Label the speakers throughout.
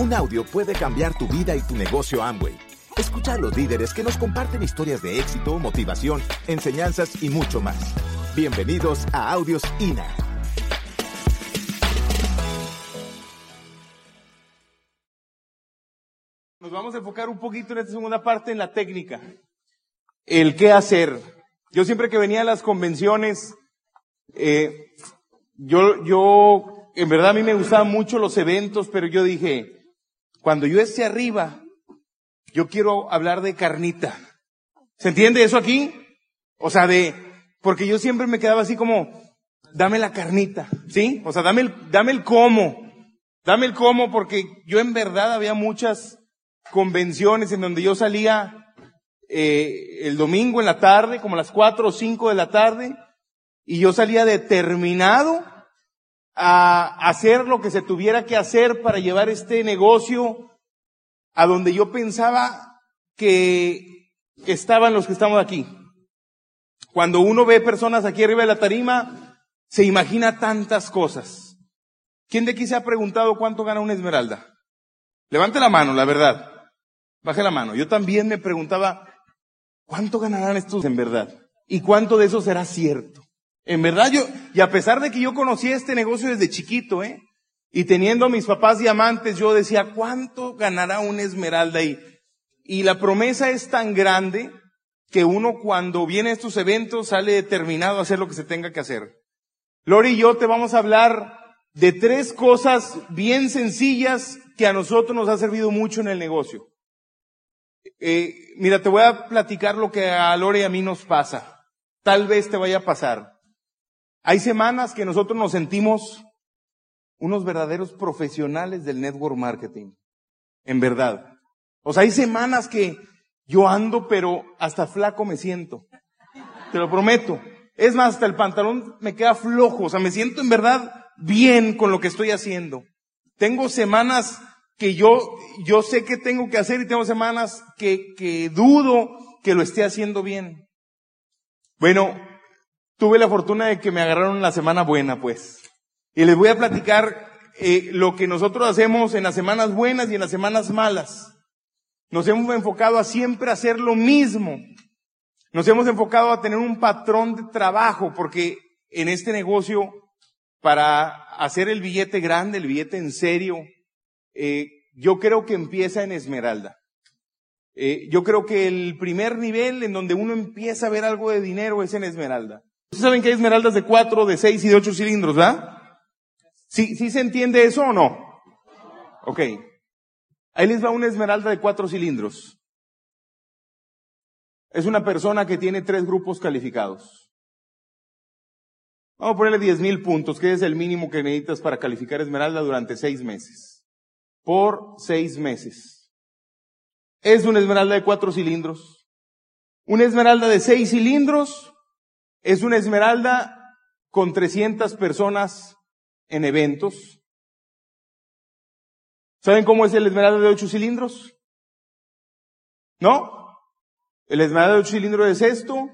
Speaker 1: Un audio puede cambiar tu vida y tu negocio Amway. Escucha a los líderes que nos comparten historias de éxito, motivación, enseñanzas y mucho más. Bienvenidos a Audios INA.
Speaker 2: Nos vamos a enfocar un poquito en esta segunda parte en la técnica. El qué hacer. Yo siempre que venía a las convenciones, eh, yo, yo, en verdad a mí me gustaban mucho los eventos, pero yo dije, cuando yo esté arriba, yo quiero hablar de carnita. ¿Se entiende eso aquí? O sea, de, porque yo siempre me quedaba así como, dame la carnita, ¿sí? O sea, dame el, dame el cómo. Dame el cómo, porque yo en verdad había muchas convenciones en donde yo salía eh, el domingo en la tarde, como a las cuatro o cinco de la tarde, y yo salía determinado a hacer lo que se tuviera que hacer para llevar este negocio a donde yo pensaba que estaban los que estamos aquí. Cuando uno ve personas aquí arriba de la tarima, se imagina tantas cosas. ¿Quién de aquí se ha preguntado cuánto gana una esmeralda? Levante la mano, la verdad. Baje la mano. Yo también me preguntaba, ¿cuánto ganarán estos en verdad? ¿Y cuánto de eso será cierto? En verdad yo, y a pesar de que yo conocí este negocio desde chiquito, ¿eh? Y teniendo a mis papás diamantes, yo decía, ¿cuánto ganará una esmeralda ahí? Y la promesa es tan grande que uno cuando viene a estos eventos sale determinado a hacer lo que se tenga que hacer. Lori y yo te vamos a hablar de tres cosas bien sencillas que a nosotros nos ha servido mucho en el negocio. Eh, mira, te voy a platicar lo que a Lori y a mí nos pasa. Tal vez te vaya a pasar. Hay semanas que nosotros nos sentimos unos verdaderos profesionales del network marketing. En verdad. O sea, hay semanas que yo ando, pero hasta flaco me siento. Te lo prometo. Es más, hasta el pantalón me queda flojo. O sea, me siento en verdad bien con lo que estoy haciendo. Tengo semanas que yo, yo sé que tengo que hacer y tengo semanas que, que dudo que lo esté haciendo bien. Bueno, tuve la fortuna de que me agarraron la semana buena, pues. Y les voy a platicar eh, lo que nosotros hacemos en las semanas buenas y en las semanas malas. Nos hemos enfocado a siempre hacer lo mismo. Nos hemos enfocado a tener un patrón de trabajo, porque en este negocio, para hacer el billete grande, el billete en serio, eh, yo creo que empieza en Esmeralda. Eh, yo creo que el primer nivel en donde uno empieza a ver algo de dinero es en Esmeralda. Ustedes saben que hay esmeraldas de cuatro, de seis y de ocho cilindros, ¿verdad? ¿Sí, ¿Sí se entiende eso o no? Ok. Ahí les va una esmeralda de cuatro cilindros. Es una persona que tiene tres grupos calificados. Vamos a ponerle diez mil puntos, que es el mínimo que necesitas para calificar esmeralda durante seis meses. Por seis meses. Es una esmeralda de cuatro cilindros. Una esmeralda de seis cilindros es una esmeralda con 300 personas en eventos. ¿Saben cómo es el esmeralda de 8 cilindros? ¿No? El esmeralda de 8 cilindros es esto,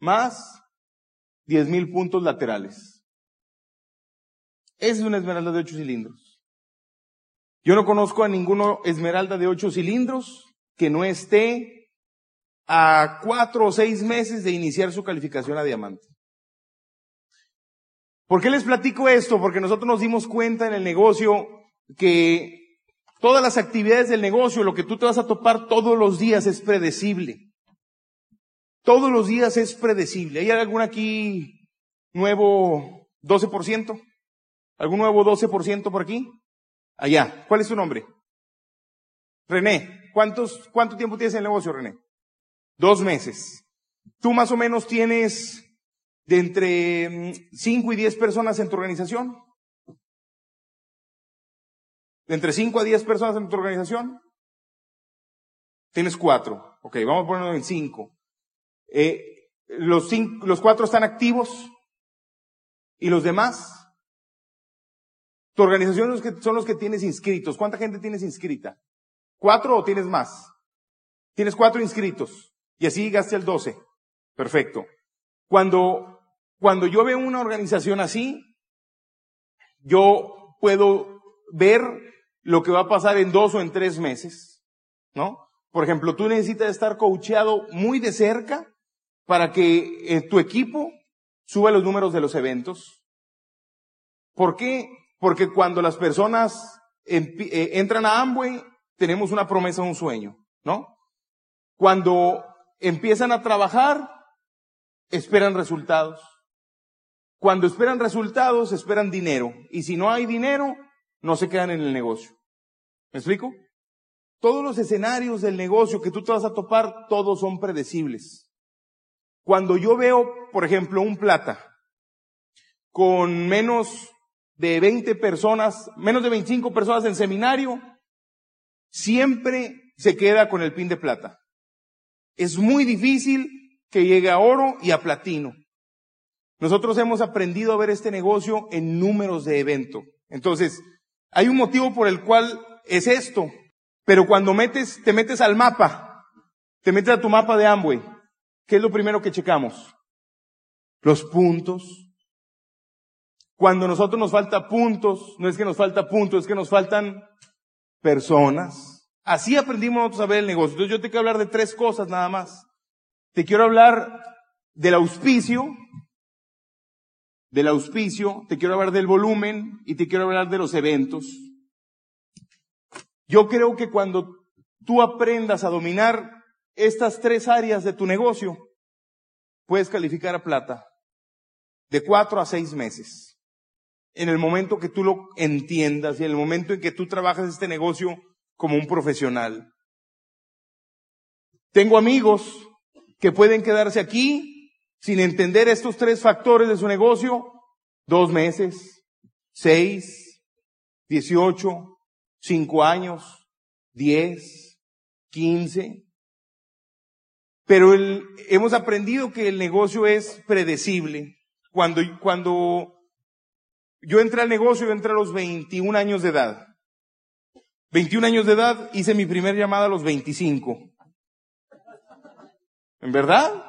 Speaker 2: más 10 mil puntos laterales. Es una esmeralda de 8 cilindros. Yo no conozco a ninguno esmeralda de 8 cilindros que no esté a cuatro o seis meses de iniciar su calificación a diamante. ¿Por qué les platico esto? Porque nosotros nos dimos cuenta en el negocio que todas las actividades del negocio, lo que tú te vas a topar todos los días es predecible. Todos los días es predecible. ¿Hay algún aquí nuevo 12%? ¿Algún nuevo 12% por aquí? Allá. ¿Cuál es tu nombre? René. ¿Cuántos, ¿Cuánto tiempo tienes en el negocio, René? Dos meses. Tú más o menos tienes de entre 5 mm, y 10 personas en tu organización. De entre 5 a 10 personas en tu organización. Tienes cuatro. Ok, vamos a ponerlo en cinco. Eh, los, cinco, los cuatro están activos. ¿Y los demás? Tu organización son los, que, son los que tienes inscritos. ¿Cuánta gente tienes inscrita? ¿Cuatro o tienes más? Tienes cuatro inscritos. Y así llegaste al 12. Perfecto. Cuando, cuando yo veo una organización así, yo puedo ver lo que va a pasar en dos o en tres meses, ¿no? Por ejemplo, tú necesitas estar coacheado muy de cerca para que eh, tu equipo suba los números de los eventos. ¿Por qué? Porque cuando las personas eh, entran a Amway, tenemos una promesa, un sueño, ¿no? Cuando empiezan a trabajar, esperan resultados. Cuando esperan resultados, esperan dinero. Y si no hay dinero, no se quedan en el negocio. ¿Me explico? Todos los escenarios del negocio que tú te vas a topar, todos son predecibles. Cuando yo veo, por ejemplo, un plata con menos de 20 personas, menos de 25 personas en seminario, siempre se queda con el pin de plata. Es muy difícil que llegue a oro y a platino. Nosotros hemos aprendido a ver este negocio en números de evento. Entonces, hay un motivo por el cual es esto. Pero cuando metes, te metes al mapa, te metes a tu mapa de Amway, ¿qué es lo primero que checamos? Los puntos. Cuando a nosotros nos falta puntos, no es que nos falta puntos, es que nos faltan personas. Así aprendimos nosotros a ver el negocio. Entonces yo te quiero hablar de tres cosas nada más. Te quiero hablar del auspicio, del auspicio, te quiero hablar del volumen y te quiero hablar de los eventos. Yo creo que cuando tú aprendas a dominar estas tres áreas de tu negocio, puedes calificar a plata de cuatro a seis meses. En el momento que tú lo entiendas y en el momento en que tú trabajas este negocio como un profesional. Tengo amigos que pueden quedarse aquí sin entender estos tres factores de su negocio, dos meses, seis, dieciocho, cinco años, diez, quince. Pero hemos aprendido que el negocio es predecible. Cuando, cuando yo entré al negocio, yo a los 21 años de edad. 21 años de edad, hice mi primer llamada a los 25. ¿En verdad?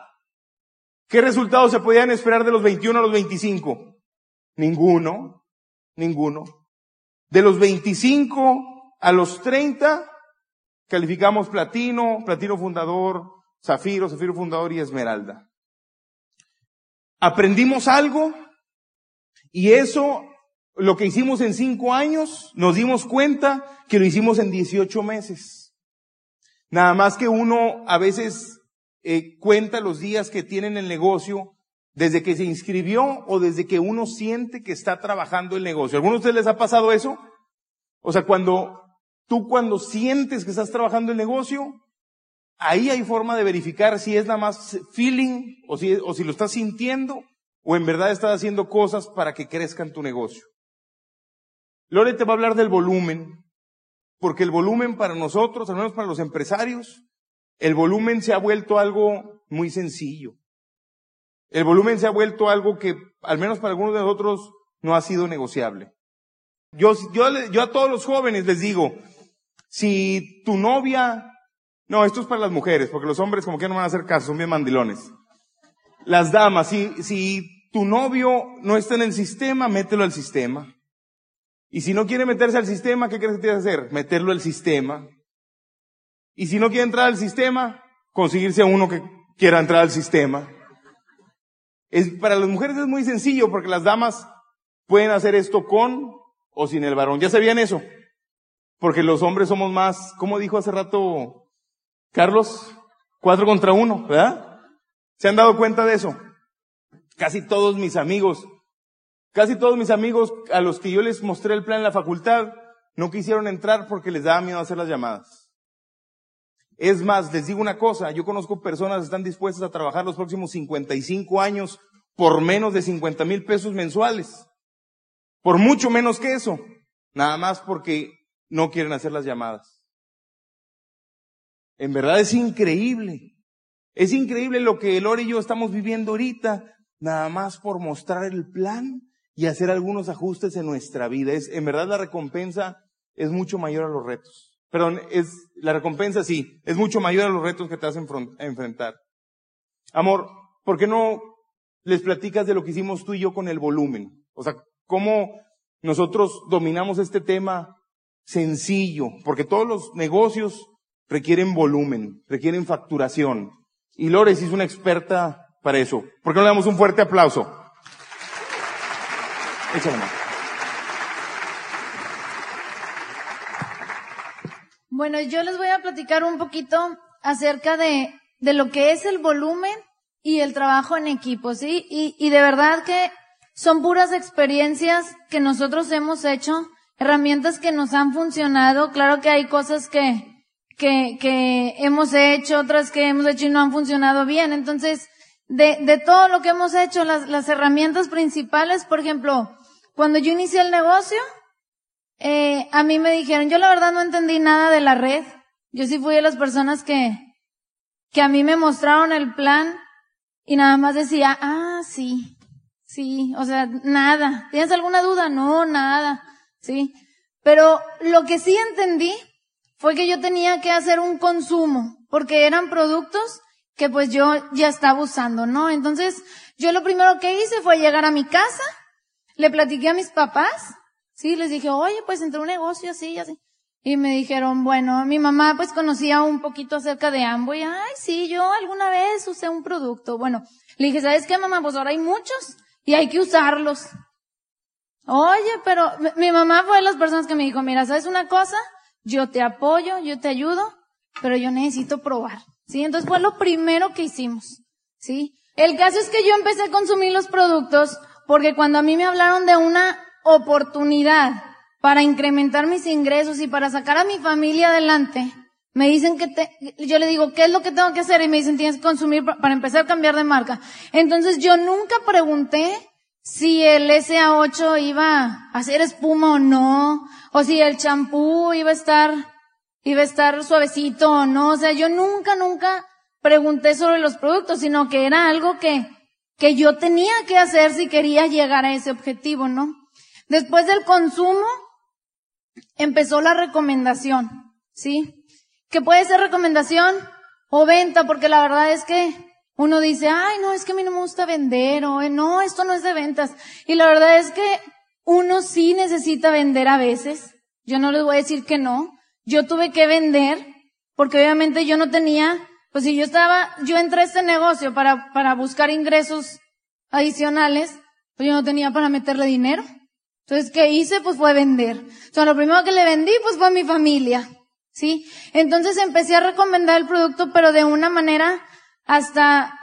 Speaker 2: ¿Qué resultados se podían esperar de los 21 a los 25? Ninguno, ninguno. De los 25 a los 30, calificamos platino, platino fundador, zafiro, zafiro fundador y esmeralda. Aprendimos algo y eso, lo que hicimos en cinco años, nos dimos cuenta que lo hicimos en 18 meses. Nada más que uno a veces eh, cuenta los días que tiene en el negocio desde que se inscribió o desde que uno siente que está trabajando el negocio. ¿A algunos de ustedes les ha pasado eso? O sea, cuando tú cuando sientes que estás trabajando el negocio, ahí hay forma de verificar si es nada más feeling o si, o si lo estás sintiendo o en verdad estás haciendo cosas para que crezca en tu negocio. Lore te va a hablar del volumen, porque el volumen para nosotros, al menos para los empresarios, el volumen se ha vuelto algo muy sencillo. El volumen se ha vuelto algo que, al menos para algunos de nosotros, no ha sido negociable. Yo, yo, yo a todos los jóvenes les digo, si tu novia, no, esto es para las mujeres, porque los hombres como que no van a hacer caso, son bien mandilones. Las damas, si, si tu novio no está en el sistema, mételo al sistema. Y si no quiere meterse al sistema, ¿qué crees que tienes que hacer? Meterlo al sistema. Y si no quiere entrar al sistema, conseguirse a uno que quiera entrar al sistema. Es, para las mujeres es muy sencillo porque las damas pueden hacer esto con o sin el varón. ¿Ya sabían eso? Porque los hombres somos más, como dijo hace rato Carlos? Cuatro contra uno, ¿verdad? ¿Se han dado cuenta de eso? Casi todos mis amigos, casi todos mis amigos a los que yo les mostré el plan en la facultad, no quisieron entrar porque les daba miedo hacer las llamadas. Es más, les digo una cosa, yo conozco personas que están dispuestas a trabajar los próximos 55 años por menos de 50 mil pesos mensuales. Por mucho menos que eso. Nada más porque no quieren hacer las llamadas. En verdad es increíble. Es increíble lo que Lore y yo estamos viviendo ahorita, nada más por mostrar el plan y hacer algunos ajustes en nuestra vida. Es, en verdad la recompensa es mucho mayor a los retos. Perdón, es, la recompensa sí, es mucho mayor a los retos que te hacen enfrentar. Amor, ¿por qué no les platicas de lo que hicimos tú y yo con el volumen? O sea, cómo nosotros dominamos este tema sencillo, porque todos los negocios requieren volumen, requieren facturación. Y Lores es una experta para eso. ¿Por qué no le damos un fuerte aplauso?
Speaker 3: Bueno, yo les voy a platicar un poquito acerca de, de lo que es el volumen y el trabajo en equipo, ¿sí? Y, y de verdad que son puras experiencias que nosotros hemos hecho, herramientas que nos han funcionado. Claro que hay cosas que, que, que hemos hecho, otras que hemos hecho y no han funcionado bien. Entonces, de, de todo lo que hemos hecho, las, las herramientas principales, por ejemplo, cuando yo inicié el negocio, eh, a mí me dijeron, yo la verdad no entendí nada de la red. Yo sí fui de las personas que, que a mí me mostraron el plan y nada más decía, ah, sí, sí, o sea, nada. ¿Tienes alguna duda? No, nada, sí. Pero lo que sí entendí fue que yo tenía que hacer un consumo, porque eran productos que pues yo ya estaba usando, ¿no? Entonces, yo lo primero que hice fue llegar a mi casa, le platiqué a mis papás, sí, les dije, oye, pues entré un negocio así, así. Y me dijeron, bueno, mi mamá pues conocía un poquito acerca de Amway. Ay, sí, yo alguna vez usé un producto. Bueno, le dije, ¿sabes qué, mamá? Pues ahora hay muchos y hay que usarlos. Oye, pero mi mamá fue de las personas que me dijo, mira, ¿sabes una cosa? Yo te apoyo, yo te ayudo, pero yo necesito probar. ¿Sí? Entonces fue lo primero que hicimos. ¿Sí? El caso es que yo empecé a consumir los productos porque cuando a mí me hablaron de una oportunidad para incrementar mis ingresos y para sacar a mi familia adelante, me dicen que te, yo le digo, ¿qué es lo que tengo que hacer? Y me dicen, tienes que consumir para empezar a cambiar de marca. Entonces yo nunca pregunté si el SA8 iba a hacer espuma o no, o si el champú iba a estar, iba a estar suavecito o no. O sea, yo nunca, nunca pregunté sobre los productos, sino que era algo que, que yo tenía que hacer si quería llegar a ese objetivo, ¿no? Después del consumo, empezó la recomendación, ¿sí? Que puede ser recomendación o venta, porque la verdad es que uno dice, ay, no, es que a mí no me gusta vender, o no, esto no es de ventas. Y la verdad es que uno sí necesita vender a veces. Yo no les voy a decir que no. Yo tuve que vender, porque obviamente yo no tenía, pues si yo estaba, yo entré a este negocio para, para buscar ingresos adicionales, pues yo no tenía para meterle dinero. Entonces, ¿qué hice? Pues fue vender. O sea, lo primero que le vendí, pues fue a mi familia. ¿Sí? Entonces empecé a recomendar el producto, pero de una manera hasta,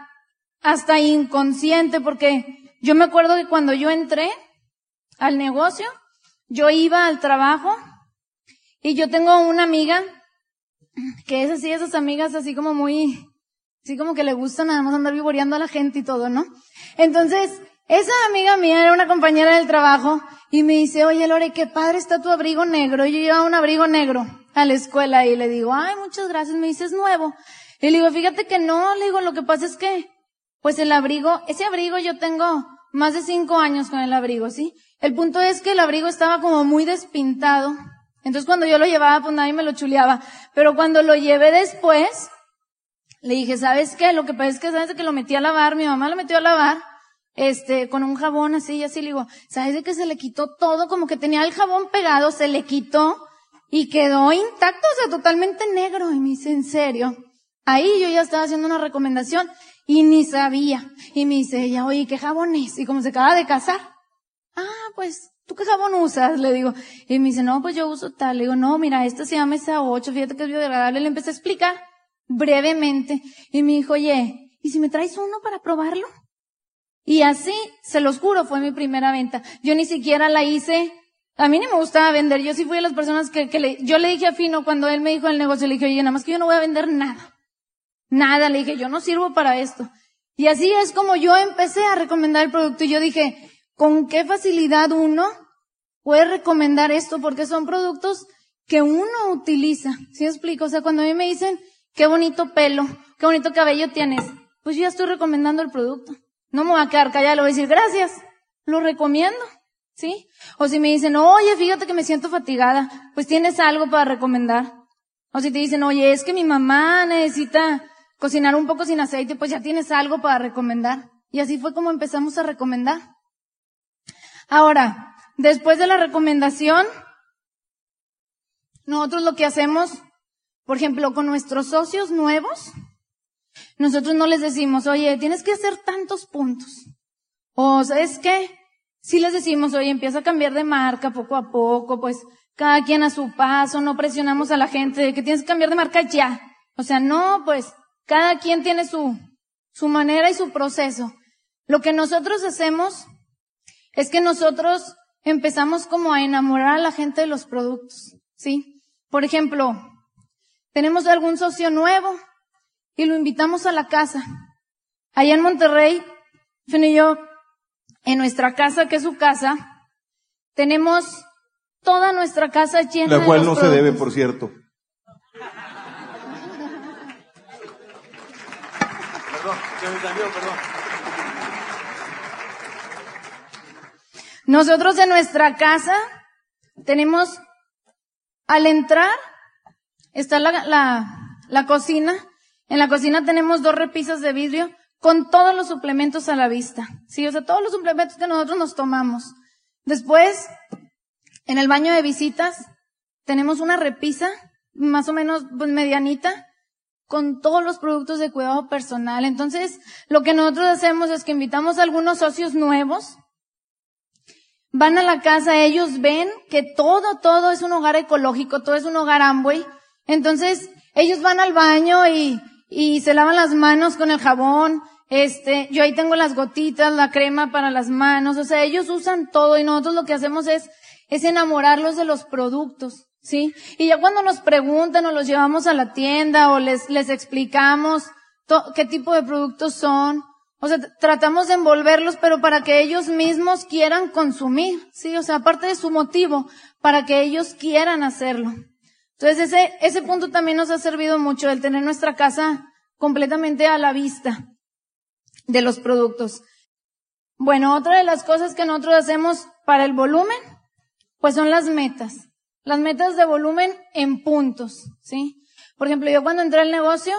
Speaker 3: hasta inconsciente, porque yo me acuerdo que cuando yo entré al negocio, yo iba al trabajo y yo tengo una amiga que es así, esas amigas así como muy, así como que le gusta nada más andar vivoreando a la gente y todo, ¿no? Entonces, esa amiga mía era una compañera del trabajo y me dice, oye Lore, qué padre está tu abrigo negro. Yo llevaba un abrigo negro a la escuela y le digo, ay, muchas gracias. Me dice, es nuevo. Y le digo, fíjate que no, le digo, lo que pasa es que, pues el abrigo, ese abrigo yo tengo más de cinco años con el abrigo, ¿sí? El punto es que el abrigo estaba como muy despintado. Entonces cuando yo lo llevaba, pues nadie me lo chuleaba. Pero cuando lo llevé después, le dije, ¿sabes qué? Lo que pasa es que, ¿sabes? Que lo metí a lavar, mi mamá lo metió a lavar este, con un jabón así y así, le digo, ¿sabes de que se le quitó todo? Como que tenía el jabón pegado, se le quitó y quedó intacto, o sea, totalmente negro. Y me dice, ¿en serio? Ahí yo ya estaba haciendo una recomendación y ni sabía. Y me dice ella, oye, ¿qué jabón es? Y como se acaba de casar. Ah, pues, ¿tú qué jabón usas? Le digo. Y me dice, no, pues yo uso tal. Le digo, no, mira, este se llama esa 8, fíjate que es biodegradable. Le empecé a explicar brevemente. Y me dijo, oye, ¿y si me traes uno para probarlo? Y así, se los juro, fue mi primera venta. Yo ni siquiera la hice, a mí ni me gustaba vender, yo sí fui de las personas que, que le, yo le dije a Fino cuando él me dijo el negocio, le dije, oye, nada más que yo no voy a vender nada. Nada, le dije, yo no sirvo para esto. Y así es como yo empecé a recomendar el producto y yo dije, ¿con qué facilidad uno puede recomendar esto? Porque son productos que uno utiliza. ¿Sí explico? O sea, cuando a mí me dicen, qué bonito pelo, qué bonito cabello tienes, pues yo ya estoy recomendando el producto. No me voy a quedar callada, voy a decir gracias. Lo recomiendo. ¿Sí? O si me dicen, oye, fíjate que me siento fatigada, pues tienes algo para recomendar. O si te dicen, oye, es que mi mamá necesita cocinar un poco sin aceite, pues ya tienes algo para recomendar. Y así fue como empezamos a recomendar. Ahora, después de la recomendación, nosotros lo que hacemos, por ejemplo, con nuestros socios nuevos, nosotros no les decimos, oye, tienes que hacer tantos puntos. O, ¿sabes qué? Si les decimos, oye, empieza a cambiar de marca poco a poco, pues cada quien a su paso, no presionamos a la gente de que tienes que cambiar de marca ya. O sea, no, pues cada quien tiene su, su manera y su proceso. Lo que nosotros hacemos es que nosotros empezamos como a enamorar a la gente de los productos, ¿sí? Por ejemplo, tenemos algún socio nuevo y lo invitamos a la casa. Allá en Monterrey, Fin y yo, en nuestra casa, que es su casa, tenemos toda nuestra casa llena
Speaker 2: La cual
Speaker 3: de
Speaker 2: no
Speaker 3: los
Speaker 2: se debe, por cierto. Perdón, se me salió, perdón.
Speaker 3: Nosotros en nuestra casa tenemos, al entrar, está la, la, la cocina. En la cocina tenemos dos repisas de vidrio con todos los suplementos a la vista. Sí, o sea, todos los suplementos que nosotros nos tomamos. Después, en el baño de visitas, tenemos una repisa, más o menos pues, medianita, con todos los productos de cuidado personal. Entonces, lo que nosotros hacemos es que invitamos a algunos socios nuevos, van a la casa, ellos ven que todo, todo es un hogar ecológico, todo es un hogar Amway. Entonces, ellos van al baño y, y se lavan las manos con el jabón. Este, yo ahí tengo las gotitas, la crema para las manos. O sea, ellos usan todo y nosotros lo que hacemos es, es enamorarlos de los productos. ¿Sí? Y ya cuando nos preguntan o los llevamos a la tienda o les, les explicamos qué tipo de productos son, o sea, tratamos de envolverlos, pero para que ellos mismos quieran consumir, ¿sí? O sea, aparte de su motivo, para que ellos quieran hacerlo. Entonces ese, ese punto también nos ha servido mucho, el tener nuestra casa completamente a la vista de los productos. Bueno, otra de las cosas que nosotros hacemos para el volumen, pues son las metas. Las metas de volumen en puntos, ¿sí? Por ejemplo, yo cuando entré al negocio,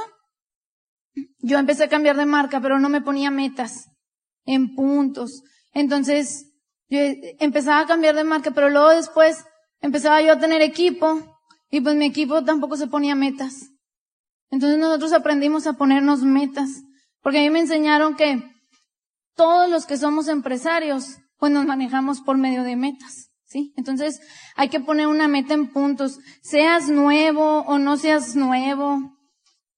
Speaker 3: yo empecé a cambiar de marca, pero no me ponía metas en puntos. Entonces, yo empezaba a cambiar de marca, pero luego después empezaba yo a tener equipo y pues mi equipo tampoco se ponía metas. Entonces nosotros aprendimos a ponernos metas, porque a mí me enseñaron que todos los que somos empresarios, pues nos manejamos por medio de metas, ¿sí? Entonces hay que poner una meta en puntos, seas nuevo o no seas nuevo.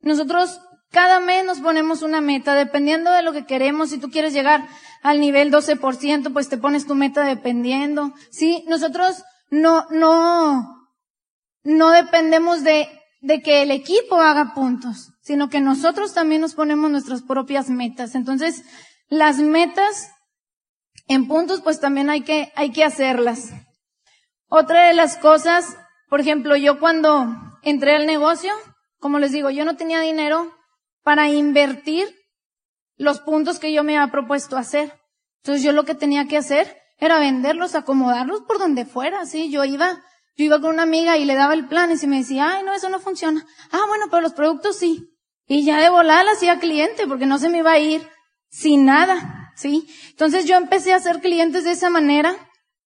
Speaker 3: Nosotros cada mes nos ponemos una meta, dependiendo de lo que queremos. Si tú quieres llegar al nivel 12%, pues te pones tu meta dependiendo. Sí, nosotros no, no, no dependemos de, de que el equipo haga puntos, sino que nosotros también nos ponemos nuestras propias metas. Entonces, las metas en puntos, pues también hay que, hay que hacerlas. Otra de las cosas, por ejemplo, yo cuando entré al negocio, como les digo, yo no tenía dinero para invertir los puntos que yo me había propuesto hacer. Entonces yo lo que tenía que hacer era venderlos, acomodarlos por donde fuera, sí. Yo iba, yo iba con una amiga y le daba el plan y si me decía, ay, no, eso no funciona. Ah, bueno, pero los productos sí. Y ya de volada la hacía cliente porque no se me iba a ir sin nada, sí. Entonces yo empecé a hacer clientes de esa manera,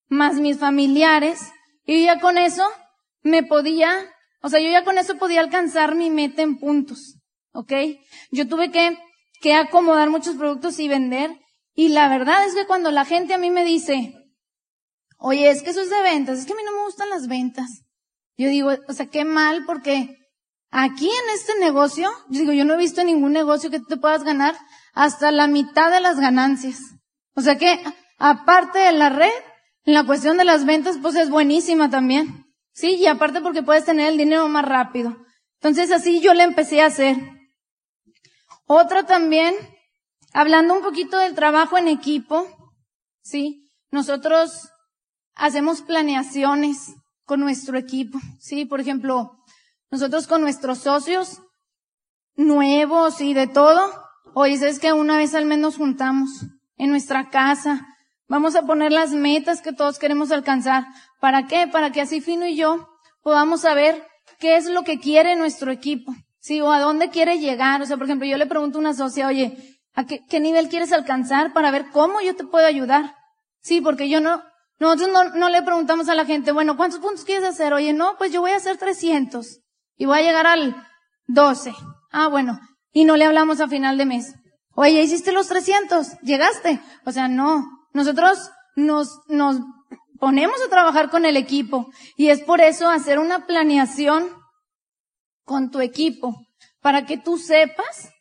Speaker 3: más mis familiares, y ya con eso me podía, o sea, yo ya con eso podía alcanzar mi meta en puntos, ¿ok? Yo tuve que, que acomodar muchos productos y vender, y la verdad es que cuando la gente a mí me dice, oye, es que eso es de ventas, es que a mí no me gustan las ventas. Yo digo, o sea, qué mal porque aquí en este negocio, yo digo, yo no he visto ningún negocio que te puedas ganar hasta la mitad de las ganancias. O sea que, aparte de la red, la cuestión de las ventas, pues es buenísima también. Sí, y aparte porque puedes tener el dinero más rápido. Entonces así yo le empecé a hacer. Otra también, hablando un poquito del trabajo en equipo, sí, nosotros hacemos planeaciones con nuestro equipo, sí, por ejemplo, nosotros con nuestros socios nuevos y de todo, oye, es que una vez al mes nos juntamos en nuestra casa, vamos a poner las metas que todos queremos alcanzar. ¿Para qué? Para que así Fino y yo podamos saber qué es lo que quiere nuestro equipo, sí, o a dónde quiere llegar. O sea, por ejemplo, yo le pregunto a una socia, oye, ¿a qué, qué nivel quieres alcanzar para ver cómo yo te puedo ayudar? Sí, porque yo no, Nosotros no, no le preguntamos a la gente, bueno, ¿cuántos puntos quieres hacer? Oye, no, pues yo voy a hacer 300 y voy a llegar al 12. Ah, bueno. Y no le hablamos a final de mes. Oye, hiciste los 300, llegaste. O sea, no. Nosotros nos, nos ponemos a trabajar con el equipo y es por eso hacer una planeación con tu equipo para que tú sepas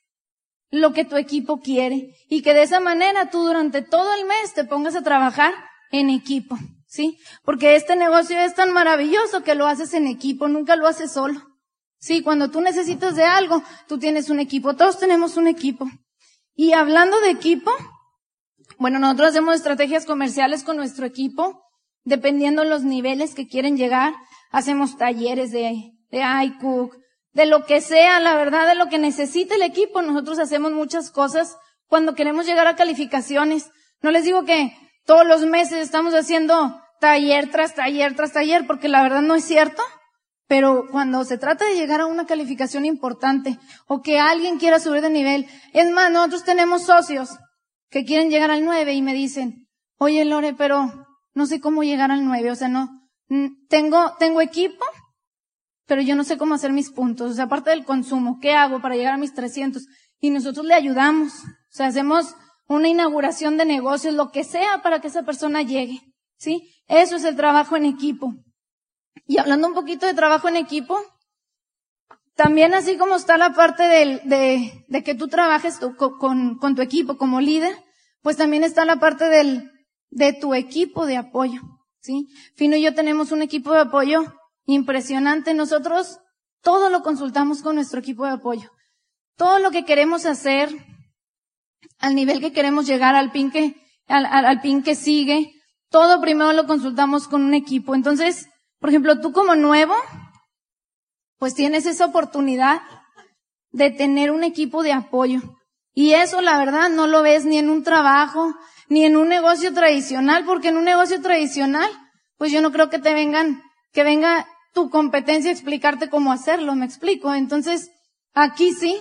Speaker 3: lo que tu equipo quiere y que de esa manera tú durante todo el mes te pongas a trabajar en equipo, ¿sí? Porque este negocio es tan maravilloso que lo haces en equipo, nunca lo haces solo. Sí, cuando tú necesitas de algo, tú tienes un equipo, todos tenemos un equipo. Y hablando de equipo, bueno, nosotros hacemos estrategias comerciales con nuestro equipo, dependiendo los niveles que quieren llegar. Hacemos talleres de, de iCook, de lo que sea, la verdad, de lo que necesite el equipo. Nosotros hacemos muchas cosas cuando queremos llegar a calificaciones. No les digo que todos los meses estamos haciendo taller tras taller tras taller, porque la verdad no es cierto. Pero cuando se trata de llegar a una calificación importante o que alguien quiera subir de nivel, es más, nosotros tenemos socios que quieren llegar al 9 y me dicen, oye Lore, pero no sé cómo llegar al 9, o sea, no, tengo, tengo equipo, pero yo no sé cómo hacer mis puntos, o sea, aparte del consumo, ¿qué hago para llegar a mis 300? Y nosotros le ayudamos, o sea, hacemos una inauguración de negocios, lo que sea para que esa persona llegue, ¿sí? Eso es el trabajo en equipo. Y hablando un poquito de trabajo en equipo, también así como está la parte de, de, que tú trabajes con, con, tu equipo como líder, pues también está la parte del, de tu equipo de apoyo, ¿sí? Fino y yo tenemos un equipo de apoyo impresionante. Nosotros todo lo consultamos con nuestro equipo de apoyo. Todo lo que queremos hacer, al nivel que queremos llegar, al pin que, al, al pin que sigue, todo primero lo consultamos con un equipo. Entonces, por ejemplo, tú como nuevo, pues tienes esa oportunidad de tener un equipo de apoyo. Y eso, la verdad, no lo ves ni en un trabajo, ni en un negocio tradicional, porque en un negocio tradicional, pues yo no creo que te vengan, que venga tu competencia explicarte cómo hacerlo, me explico. Entonces, aquí sí,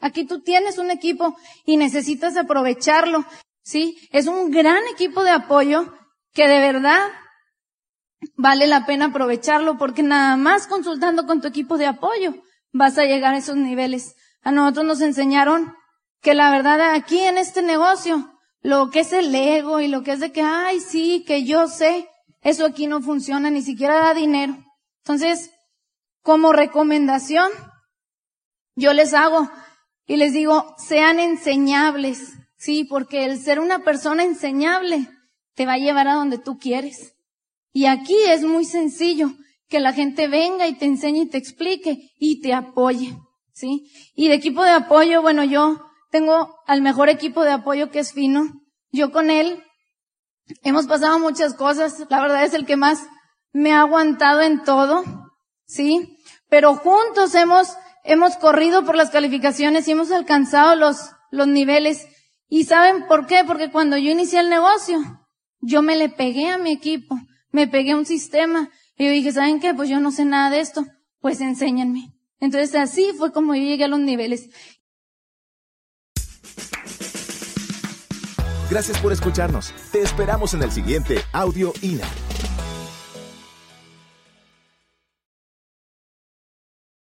Speaker 3: aquí tú tienes un equipo y necesitas aprovecharlo, ¿sí? Es un gran equipo de apoyo que de verdad vale la pena aprovecharlo porque nada más consultando con tu equipo de apoyo vas a llegar a esos niveles. A nosotros nos enseñaron que la verdad aquí en este negocio, lo que es el ego y lo que es de que, ay, sí, que yo sé, eso aquí no funciona, ni siquiera da dinero. Entonces, como recomendación, yo les hago y les digo, sean enseñables, sí, porque el ser una persona enseñable te va a llevar a donde tú quieres. Y aquí es muy sencillo que la gente venga y te enseñe y te explique y te apoye, ¿sí? Y de equipo de apoyo, bueno, yo tengo al mejor equipo de apoyo que es Fino. Yo con él hemos pasado muchas cosas. La verdad es el que más me ha aguantado en todo, ¿sí? Pero juntos hemos, hemos corrido por las calificaciones y hemos alcanzado los, los niveles. ¿Y saben por qué? Porque cuando yo inicié el negocio, yo me le pegué a mi equipo me pegué a un sistema y yo dije, ¿saben qué? Pues yo no sé nada de esto, pues enséñenme. Entonces así fue como yo llegué a los niveles.
Speaker 1: Gracias por escucharnos. Te esperamos en el siguiente Audio INA.